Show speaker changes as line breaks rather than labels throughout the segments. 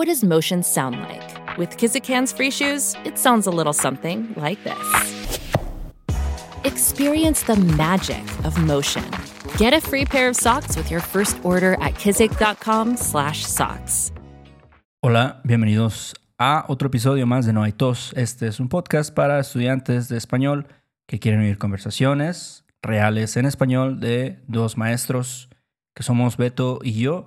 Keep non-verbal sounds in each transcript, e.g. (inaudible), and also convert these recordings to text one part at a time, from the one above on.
What does motion sound like? With Kizikans free shoes, it sounds a little something like this. Experience the magic of motion. Get a free pair of socks with your first order at kizik.com/socks.
Hola, bienvenidos a otro episodio más de No hay tos. Este es un podcast para estudiantes de español que quieren oír conversaciones reales en español de dos maestros que somos Beto y yo.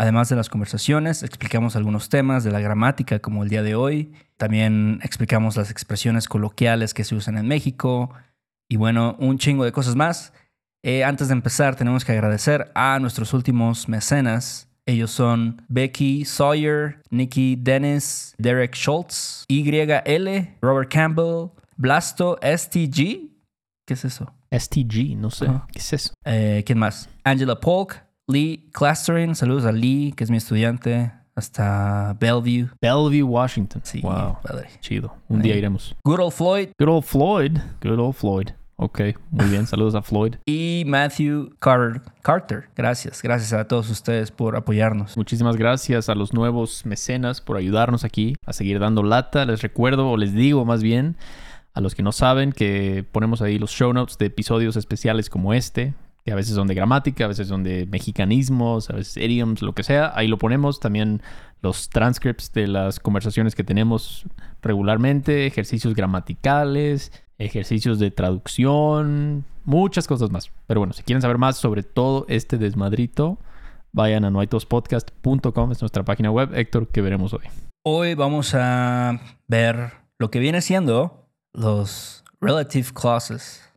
Además de las conversaciones, explicamos algunos temas de la gramática como el día de hoy. También explicamos las expresiones coloquiales que se usan en México. Y bueno, un chingo de cosas más. Eh, antes de empezar, tenemos que agradecer a nuestros últimos mecenas. Ellos son Becky Sawyer, Nikki Dennis, Derek Schultz, YL, Robert Campbell, Blasto STG. ¿Qué es eso?
STG, no sé. ¿Qué es eso?
Eh, ¿Quién más? Angela Polk, Lee Clustering. Saludos a Lee, que es mi estudiante, hasta Bellevue.
Bellevue, Washington.
Sí,
Wow.
padre.
Chido. Un
Ahí.
día iremos.
Good old Floyd
Good old Floyd. Good old Floyd. Ok, muy bien. (laughs) Saludos a Floyd.
y Matthew Carter. Carter. Gracias. Gracias a todos ustedes por apoyarnos.
Muchísimas gracias a los nuevos mecenas por ayudarnos aquí a seguir dando lata. Les recuerdo, o les digo más bien, a los que no saben, que ponemos ahí los show notes de episodios especiales como este, que a veces son de gramática, a veces son de mexicanismos, a veces idioms, lo que sea. Ahí lo ponemos. También los transcripts de las conversaciones que tenemos regularmente, ejercicios gramaticales, ejercicios de traducción, muchas cosas más. Pero bueno, si quieren saber más sobre todo este desmadrito, vayan a noaitospodcast.com, es nuestra página web. Héctor, ¿qué veremos hoy?
Hoy vamos a ver lo que viene siendo los relative clauses.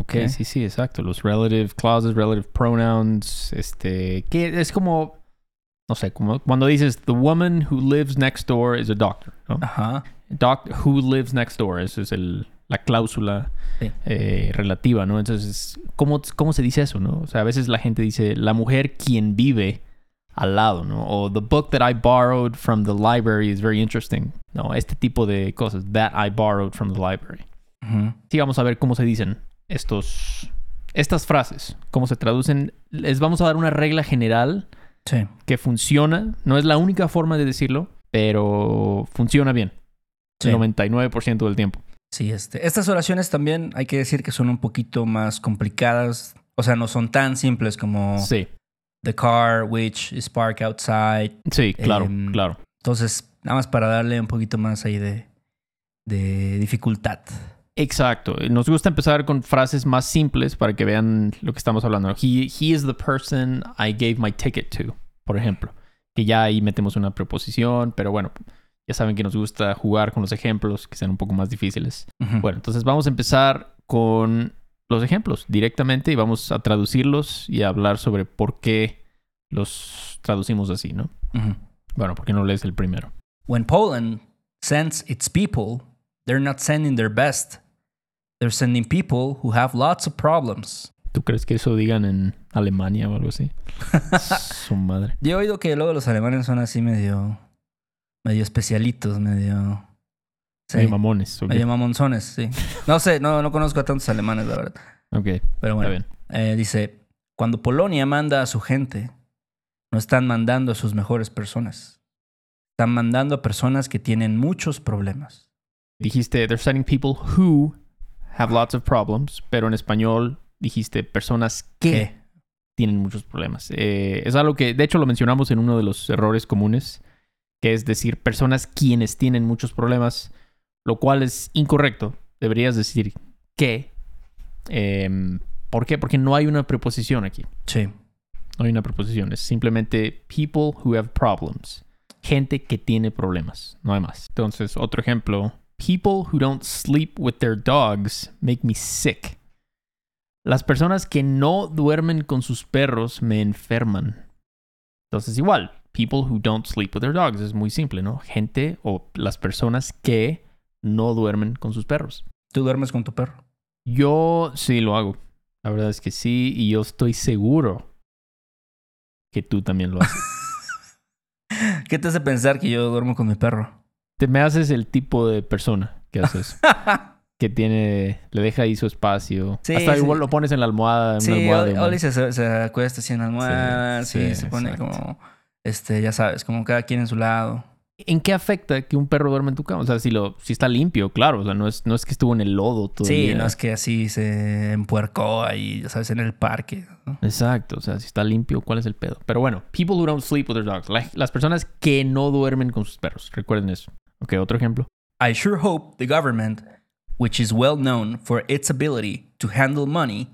Ok,
Ok.
sí, sí, exacto. Los relative clauses, relative pronouns, este, que es como, no sé, como cuando dices, the woman who lives next door is a doctor, ¿no?
Ajá.
Doc who lives next door, esa es el, la cláusula
Sí.
eh, relativa, ¿no? Entonces, ¿cómo, ¿cómo se dice eso, no? O sea, a veces la gente dice, la mujer quien vive al lado, ¿no? O the book that I borrowed from the library is very interesting. No, este tipo de cosas, that I borrowed from the library. Sí, vamos a ver cómo se dicen estos, estas frases, cómo se traducen. Les vamos a dar una regla general
Sí.
que funciona. No es la única forma de decirlo, pero funciona bien.
Sí.
El 99% del tiempo.
Sí, este. Estas oraciones también hay que decir que son un poquito más complicadas. O sea, no son tan simples como
Sí,
the car which is parked outside.
sí, claro,
Em,
claro.
Entonces, nada más para darle un poquito más ahí de, de dificultad.
Exacto. Nos gusta empezar con frases más simples para que vean lo que estamos hablando. He, he is the person I gave my ticket to, por ejemplo. Que ya ahí metemos una preposición, pero bueno, ya saben que nos gusta jugar con los ejemplos que sean un poco más difíciles.
Ujú.
Bueno, entonces vamos a empezar con los ejemplos directamente y vamos a traducirlos y a hablar sobre por qué los traducimos así, ¿no?
Ujú.
Bueno, ¿por qué no lees el primero?
When Poland sends its people, they're not sending their best. They're sending people who have lots of problems.
¿Tú crees que eso digan en Alemania o algo así? (laughs) Su madre.
Yo he oído que luego los alemanes son así medio, medio especialitos, medio, sí,
Medio mamones. ¿ok?
medio mamonzones, sí. No sé, no, no conozco a tantos alemanes, la verdad.
Ok,
Pero
está
bueno,
bien.
eh, dice, cuando Polonia manda a su gente, no están mandando a sus mejores personas. Están mandando a personas que tienen muchos problemas.
Dijiste, they're sending people who have lots of problems, pero en español dijiste personas que
¿Qué?
tienen muchos problemas. Eh, es algo que, de hecho, lo mencionamos en uno de los errores comunes, que es decir personas quienes tienen muchos problemas, lo cual es incorrecto. Deberías decir que. Em, ¿Por qué? Porque no hay una preposición aquí.
Sí.
No hay una preposición. Es simplemente people who have problems. Gente que tiene problemas. No hay más. Entonces, otro ejemplo. People who don't sleep with their dogs make me sick. Las personas que no duermen con sus perros me enferman. Entonces, igual, People who don't sleep with their dogs. Es muy simple, ¿no? Gente o las personas que no duermen con sus perros.
¿Tú duermes con tu perro?
Yo sí lo hago. La verdad es que sí. Y yo estoy seguro que tú también lo haces. (laughs)
¿Qué te hace pensar que yo duermo con mi perro?
Te me haces el tipo de persona que hace eso. (laughs) que tiene, le deja ahí su espacio.
Sí,
Hasta
sí.
igual lo pones en la almohada, en una
Sí,
almohada
Oli, se, se acuesta así en la almohada,
Sí,
se pone
exacto.
como, este, ya sabes, como cada quien en su lado.
¿En qué afecta que un perro duerma en tu cama? O sea, si lo, si está limpio, claro. O sea, no es, no es que estuvo en el lodo todo
Sí, no es que así se empuercó ahí, ya sabes, en el parque. ¿no?
Exacto, o sea, si está limpio, ¿cuál es el pedo? Pero bueno, people who don't sleep with their dogs. La- las personas que no duermen con sus perros. Recuerden eso. Ok, otro ejemplo.
I sure hope the government, which is well known for its ability to handle money,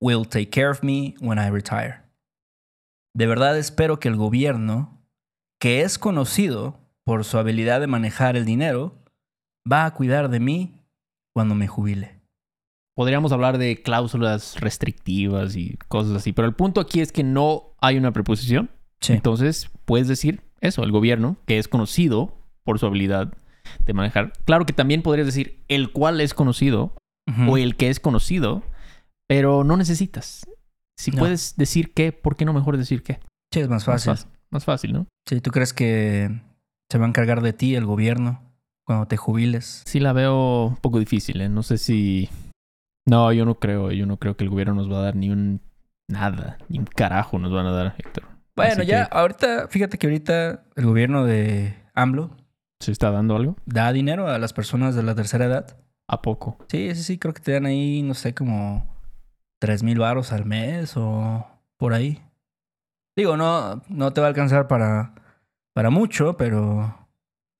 will take care of me when I retire. De verdad espero que el gobierno, que es conocido por su habilidad de manejar el dinero, va a cuidar de mí cuando me jubile.
Podríamos hablar de cláusulas restrictivas y cosas así, pero el punto aquí es que no hay una preposición.
Sí.
Entonces, puedes decir eso, el gobierno, que es conocido por su habilidad de manejar. Claro que también podrías decir el cual es conocido o el que es conocido, pero no necesitas. Si
No.
puedes decir qué, ¿por qué no mejor decir qué?
Sí, es más fácil.
Más fácil, más fácil, ¿no?
Sí, ¿tú crees que se va a encargar de ti el gobierno cuando te jubiles?
Sí la veo un poco difícil, ¿eh? No sé si... No, yo no creo. Yo no creo que el gobierno nos va a dar ni un... Nada. Ni un carajo nos van a dar, Héctor.
Bueno,
Así
ya
que,
ahorita, fíjate que ahorita el gobierno de AMLO
¿Se está dando algo?
da dinero a las personas de la tercera edad.
¿A poco?
Sí, sí, sí, creo que te dan ahí, no sé, como tres mil varos al mes o por ahí. Digo, no, no te va a alcanzar para, para mucho, pero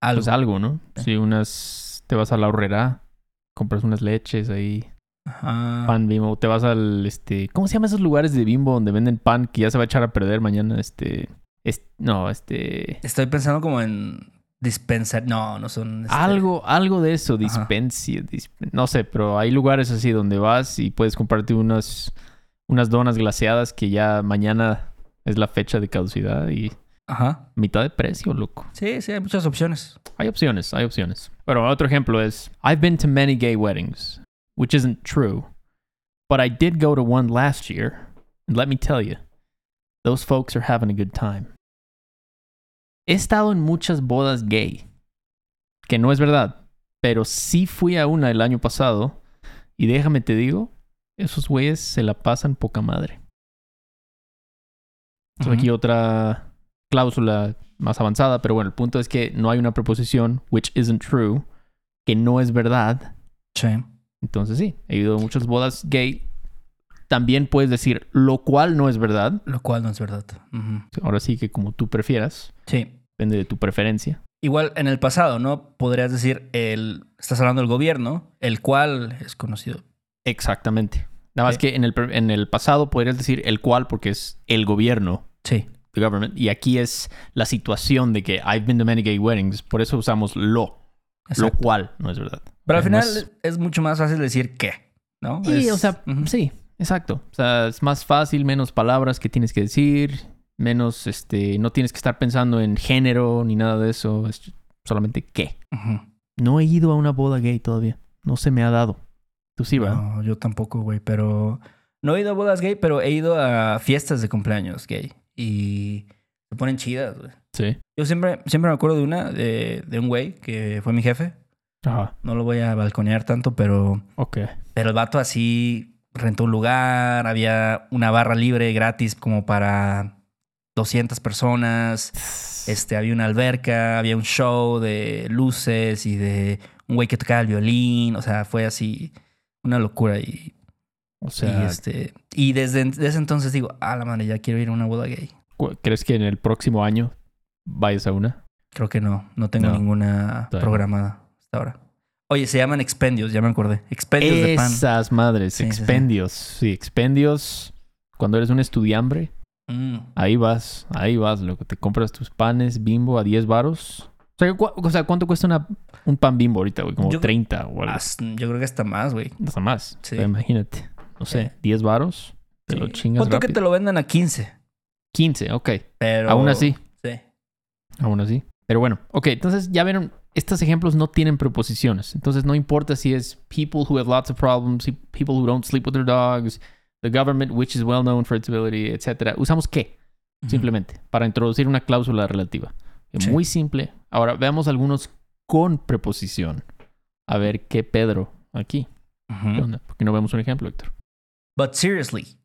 algo.
Pues algo, ¿no?
Sí.
Si unas... Te vas a la horrera, compras unas leches ahí,
Ajá.
pan bimbo, te vas al, este... ¿Cómo se llaman esos lugares de bimbo donde venden pan que ya se va a echar a perder mañana? Este... es- no, este...
Estoy pensando como en dispensar. No, no son. este,
Algo, algo de eso, dispensia, disp- no sé, pero hay lugares así donde vas y puedes comprarte unas, unas donas glaseadas que ya mañana es la fecha de caducidad y
Ajá.
mitad de precio, loco.
Sí, sí, hay muchas opciones.
Hay opciones, hay opciones. Pero otro ejemplo es, I've been to many gay weddings, which isn't true, but I did go to one last year, and let me tell you, those folks are having a good time. He estado en muchas bodas gay, que no es verdad, pero sí fui a una el año pasado, y déjame te digo, esos güeyes se la pasan poca madre. Aquí otra cláusula más avanzada, pero bueno, el punto es que no hay una preposición, which isn't true, que no es verdad.
Sí.
Entonces sí, he ido a muchas bodas gay. También puedes decir lo cual no es verdad.
Lo cual no es verdad.
Ahora sí que como tú prefieras,
Sí.
Depende de tu preferencia.
Igual en el pasado, ¿no? Podrías decir el. Estás hablando del gobierno, el cual es conocido.
Exactamente. Nada más
Sí.
que en el, en el pasado podrías decir el cual porque es el gobierno,
Sí.
the government, y aquí es la situación de que I've been to many gay weddings, por eso usamos lo, lo cual no es verdad.
Pero al final es mucho más fácil decir qué, ¿no?
Sí,
Es-
o sea, sí, exacto. O sea, es más fácil, menos palabras que tienes que decir, menos, este, no tienes que estar pensando en género ni nada de eso, es solamente qué. No he ido a una boda gay todavía, no se me ha dado. Tú sí, ¿verdad?
No, yo tampoco, güey, pero no he ido a bodas gay, pero he ido a fiestas de cumpleaños gay y se ponen chidas, güey.
Sí.
Yo siempre, siempre me acuerdo de una, de, de un güey que fue mi jefe.
Ajá,
No lo voy a balconear tanto, pero,
ok.
pero el vato así rentó un lugar, había una barra libre gratis como para 200 personas. Este, había una alberca, había un show de luces y de un güey que tocaba el violín. O sea, fue así una locura. Y,
O sea,
y, este, y desde, desde entonces digo, ah, la madre, ya quiero ir a una boda gay.
¿crees que en el próximo año vayas a una?
Creo que no, no tengo
No,
ninguna
todavía
programada hasta ahora. Oye, se llaman expendios, ya me acordé. Expendios de pan.
Esas madres,
Sí, sí, sí.
expendios. Sí, expendios. Cuando eres un estudiambre,
Mm.
Ahí vas, ahí vas, loco. Te compras tus panes bimbo a 10 varos. O sea, cu- o sea, ¿cuánto cuesta una, un pan bimbo ahorita, güey? Como
Yo-
30 o algo.
Yo creo que hasta más, güey.
Hasta más.
Sí.
O sea, imagínate. No sé, 10 varos. Te lo
Sí.
chingas
Punto que te lo vendan a 15.
15, ok.
Pero.
Aún así.
Sí.
Aún así. Pero bueno, ok, entonces ya vieron, estos ejemplos no tienen preposiciones. Entonces no importa si es people who have lots of problems, people who don't sleep with their dogs, the government which is well known for its ability, etc. Usamos qué, simplemente, para introducir una cláusula relativa.
Sí.
Muy simple. Ahora veamos algunos con preposición. A ver qué Pedro aquí.
Ujú.
¿Qué onda? ¿Por qué no vemos un ejemplo, Héctor?
But seriously,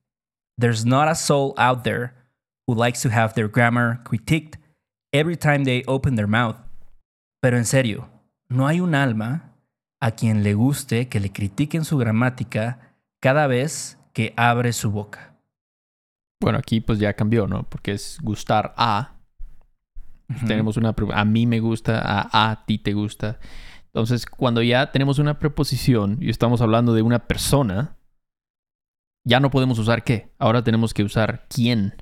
there's not a soul out there who likes to have their grammar critiqued every time they open their mouth. Pero en serio, no hay un alma a quien le guste que le critiquen su gramática cada vez que abre su boca.
Bueno, aquí pues ya cambió, ¿no? Porque es gustar a. Tenemos una a mí me gusta, a, a ti te gusta. Entonces, cuando ya tenemos una preposición y estamos hablando de una persona, ya no podemos usar qué. Ahora tenemos que usar quién.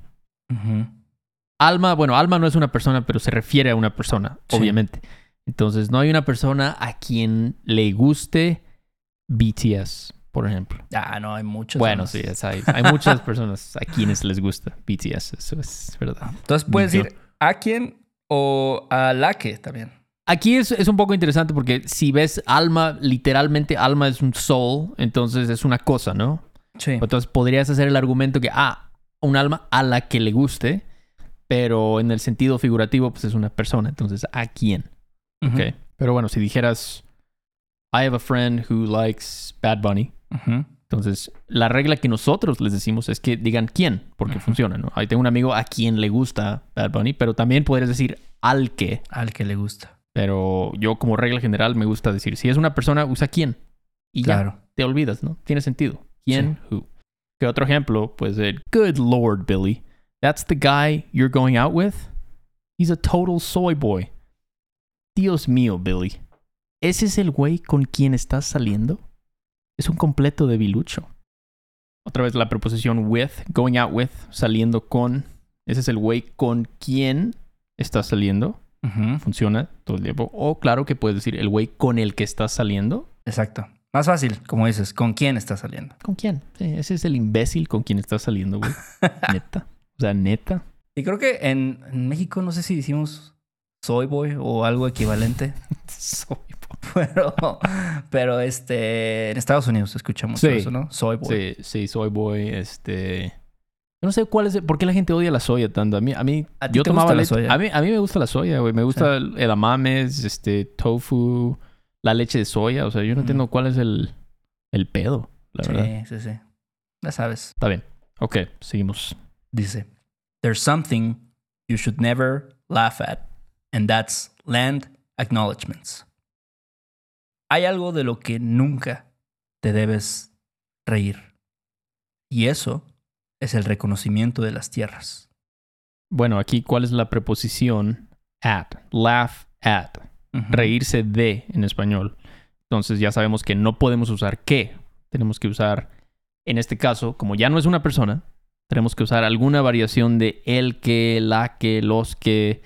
Alma, bueno, alma no es una persona, pero se refiere a una persona,
Sí.
obviamente. Entonces, no hay una persona a quien le guste BTS, por ejemplo.
Ah, no, hay muchos.
Bueno,
más.
sí, es- hay, hay muchas personas a quienes les gusta BTS, eso es verdad.
Entonces puedes decir a quién o a la que también.
Aquí es, es un poco interesante porque si ves alma, literalmente alma es un soul, entonces es una cosa, ¿no?
Sí.
Entonces podrías hacer el argumento que, ah, un alma a la que le guste, pero en el sentido figurativo, pues es una persona, entonces ¿a quién?
Ujú.
Ok. Pero bueno, si dijeras, I have a friend who likes Bad Bunny, Entonces la regla que nosotros les decimos es que digan quién, porque funciona, ¿no? Ahí tengo un amigo a quien le gusta Bad Bunny, pero también podrías decir al que.
Al que le gusta.
Pero yo como regla general me gusta decir, si es una persona, usa quién. Y ya, te olvidas, ¿no? Tiene sentido. ¿Quién? Who. ¿Qué otro ejemplo? Pues el Good Lord, Billy. That's the guy you're going out with? He's a total soy boy. Dios mío, Billy. ¿Ese es el güey con quien estás saliendo? Es un completo debilucho. Otra vez la preposición with, going out with, saliendo con. Ese es el güey con quien estás saliendo funciona todo el tiempo. O claro que puedes decir el güey con el que estás saliendo.
Exacto. Más fácil, como dices, ¿con quién estás saliendo?
¿Con quién? Sí, ese es el imbécil con quien estás saliendo, güey. (laughs) neta. O sea, neta.
Y creo que en, en México no sé si decimos soy boy o algo equivalente, (laughs)
Soy (laughs)
pero, pero este, en Estados Unidos se escucha mucho
Sí.
eso, ¿no? Soy boy.
Sí, sí, soy boy. Este. Yo no sé cuál es. ¿Por qué la gente odia la soya tanto? A mí, a mí,
¿A
yo tomaba
gusta la
leche-
soya?
A mí, a mí me gusta la soya, güey. Me gusta el edamames, este, tofu, la leche de soya. O sea, yo no entiendo cuál es el, el pedo, la verdad.
sí, sí, sí. Ya sabes.
Está bien. Ok, seguimos.
Dice, There's something you should never laugh at, and that's land acknowledgements. Hay algo de lo que nunca te debes reír. Y eso es el reconocimiento de las tierras.
Bueno, aquí, ¿cuál es la preposición at? Laugh at. Reírse de en español. Entonces ya sabemos que no podemos usar que. Tenemos que usar, en este caso, como ya no es una persona, tenemos que usar alguna variación de el que, la que, los que,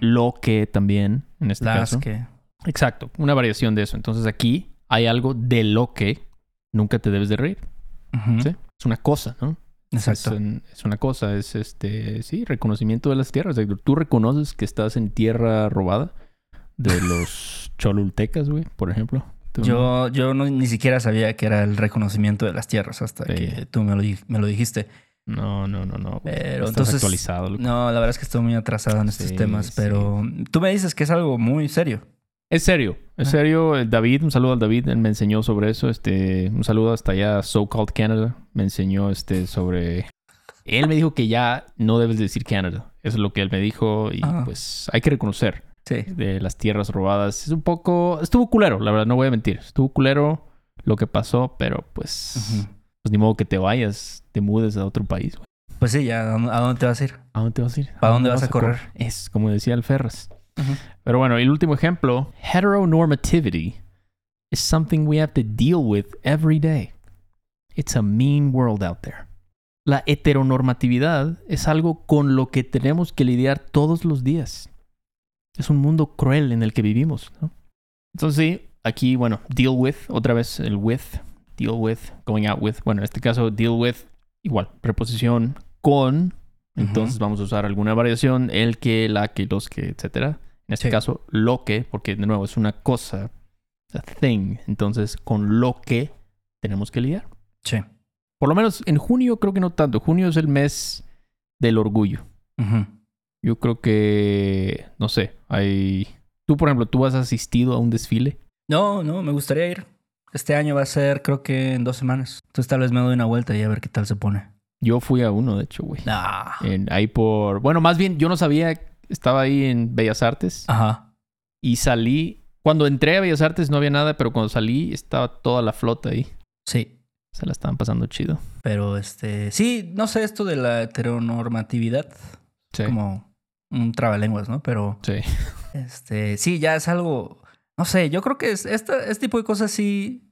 lo que también, en este
Las
caso.
que...
Exacto, una variación de eso. Entonces aquí hay algo de lo que nunca te debes de reír. Es una cosa, ¿no?
Exacto.
Es, un- es una cosa, es este, sí, reconocimiento de las tierras. O sea, Tú reconoces que estás en tierra robada de (laughs) los cholultecas, güey, por ejemplo. Tú-
Yo, yo no, ni siquiera sabía que era el reconocimiento de las tierras hasta
Sí.
que tú me lo, di- me lo dijiste.
No, no, no, no.
Pero
Estás
entonces-
actualizado. loco.
No, la verdad es que estoy muy atrasado en estos temas,
sí.
pero tú me dices que es algo muy serio.
Es serio, es
Ah.
serio. El David, un saludo al David, él me enseñó sobre eso. Este, un saludo hasta allá, So Called Canada. Me enseñó este sobre. Él me dijo que ya no debes decir Canada. Eso es lo que él me dijo. Y
Ah.
pues hay que reconocer
Sí.
de las tierras robadas. Es un poco. Estuvo culero, la verdad, no voy a mentir. Estuvo culero lo que pasó, pero pues. Pues ni modo que te vayas, te mudes a otro país. güey.
Pues sí, ya, ¿a dónde, a te vas a ir?
¿A dónde te vas a ir?
¿Para dónde vas a correr?
Es como decía el Ferras. Pero bueno, el último ejemplo, heteronormativity is something we have to deal with every day. It's a mean world out there. La heteronormatividad es algo con lo que tenemos que lidiar todos los días. Es un mundo cruel en el que vivimos, ¿no? Entonces sí, aquí, bueno, deal with, otra vez el with, deal with, going out with. Bueno, en este caso, deal with, igual, preposición con, Entonces vamos a usar alguna variación, el que, la que, los que, etcétera. En este
Sí.
caso, lo que, porque de nuevo es una cosa, a thing. Entonces, con lo que tenemos que lidiar.
Sí.
Por lo menos en junio creo que no tanto. Junio es el mes del orgullo. Yo creo que, no sé, hay... Tú, por ejemplo, ¿tú has asistido a un desfile?
No, no, me gustaría ir. Este año va a ser, creo que en dos semanas. Entonces tal vez me doy una vuelta y a ver qué tal se pone.
Yo fui a uno, de hecho, güey.
Ah.
En- ahí por... Bueno, más bien, yo no sabía... Estaba ahí en Bellas Artes
Ajá.
y salí... Cuando entré a Bellas Artes no había nada, pero cuando salí estaba toda la flota ahí.
Sí.
Se la estaban pasando chido.
Pero este. Sí, no sé esto de la heteronormatividad.
Sí.
Como un trabalenguas, ¿no? Pero
Sí. (laughs)
este. Sí, ya es algo. No sé, yo creo que es, esta, este tipo de cosas sí.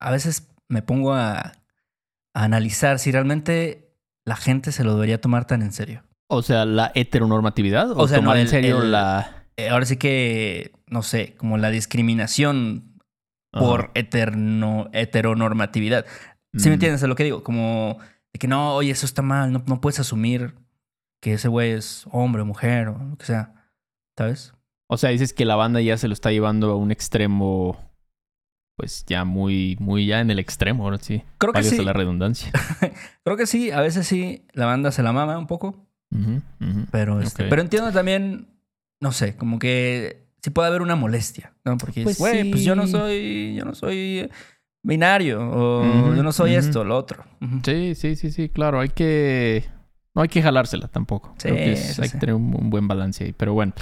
A veces me pongo a, a analizar si realmente la gente se lo debería tomar tan en serio.
O sea, la heteronormatividad. O,
O sea, no,
tomar en serio
el-
la...
Eh, ahora sí que, no sé, como la discriminación
Ajá.
por eterno, heteronormatividad. ¿Sí me
Mm.
entiendes de lo que digo? Como de que no, oye, eso está mal, no, no puedes asumir que ese güey es hombre o mujer o lo que sea. ¿Sabes?
O sea, dices que la banda ya se lo está llevando a un extremo, pues ya muy, muy ya en el extremo, ahora sí.
Creo que sí.
la redundancia. (laughs)
Creo que sí, a veces sí, la banda se la mama un poco, pero, este, pero entiendo también, no sé, como que sí puede haber una molestia, ¿no? Porque,
Pues
güey, pues yo no soy, yo no soy binario o
Ujú,
yo no soy esto, lo otro.
Sí, sí, sí, sí, claro. Hay que. No hay que jalársela tampoco.
Sí,
Creo que es-
sí,
hay
sí.
que tener un, un buen balance ahí. Pero bueno.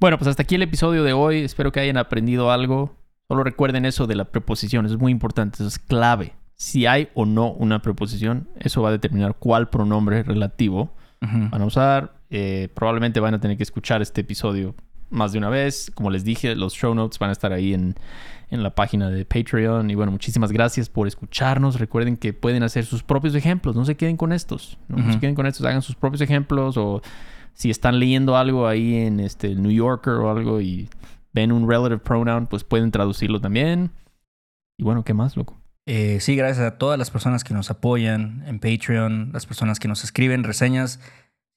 Bueno, pues hasta aquí el episodio de hoy. Espero que hayan aprendido algo. Solo recuerden eso de la preposición. Eso es muy importante. Eso es clave. Si hay o no una preposición, eso va a determinar cuál pronombre relativo van a usar. Eh, probablemente van a tener que escuchar este episodio más de una vez. Como les dije, los show notes van a estar ahí en, en la página de Patreon. Y bueno, muchísimas gracias por escucharnos. Recuerden que pueden hacer sus propios ejemplos. No se queden con estos. No, No se queden con estos. Hagan sus propios ejemplos. O si están leyendo algo ahí en este, New Yorker o algo y ven un relative pronoun, pues pueden traducirlo también. Y bueno, ¿qué más, loco?
Eh, sí, gracias a todas las personas que nos apoyan en Patreon, las personas que nos escriben reseñas.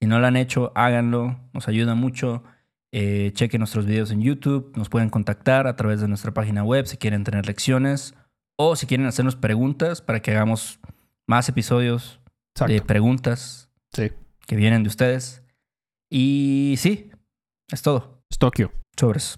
Si no lo han hecho, háganlo, nos ayuda mucho. Eh, chequen nuestros videos en YouTube, nos pueden contactar a través de nuestra página web si quieren tener lecciones o si quieren hacernos preguntas para que hagamos más episodios de preguntas
Sí.
que vienen de ustedes. Y sí, es todo.
Es Tokio.
Sobres.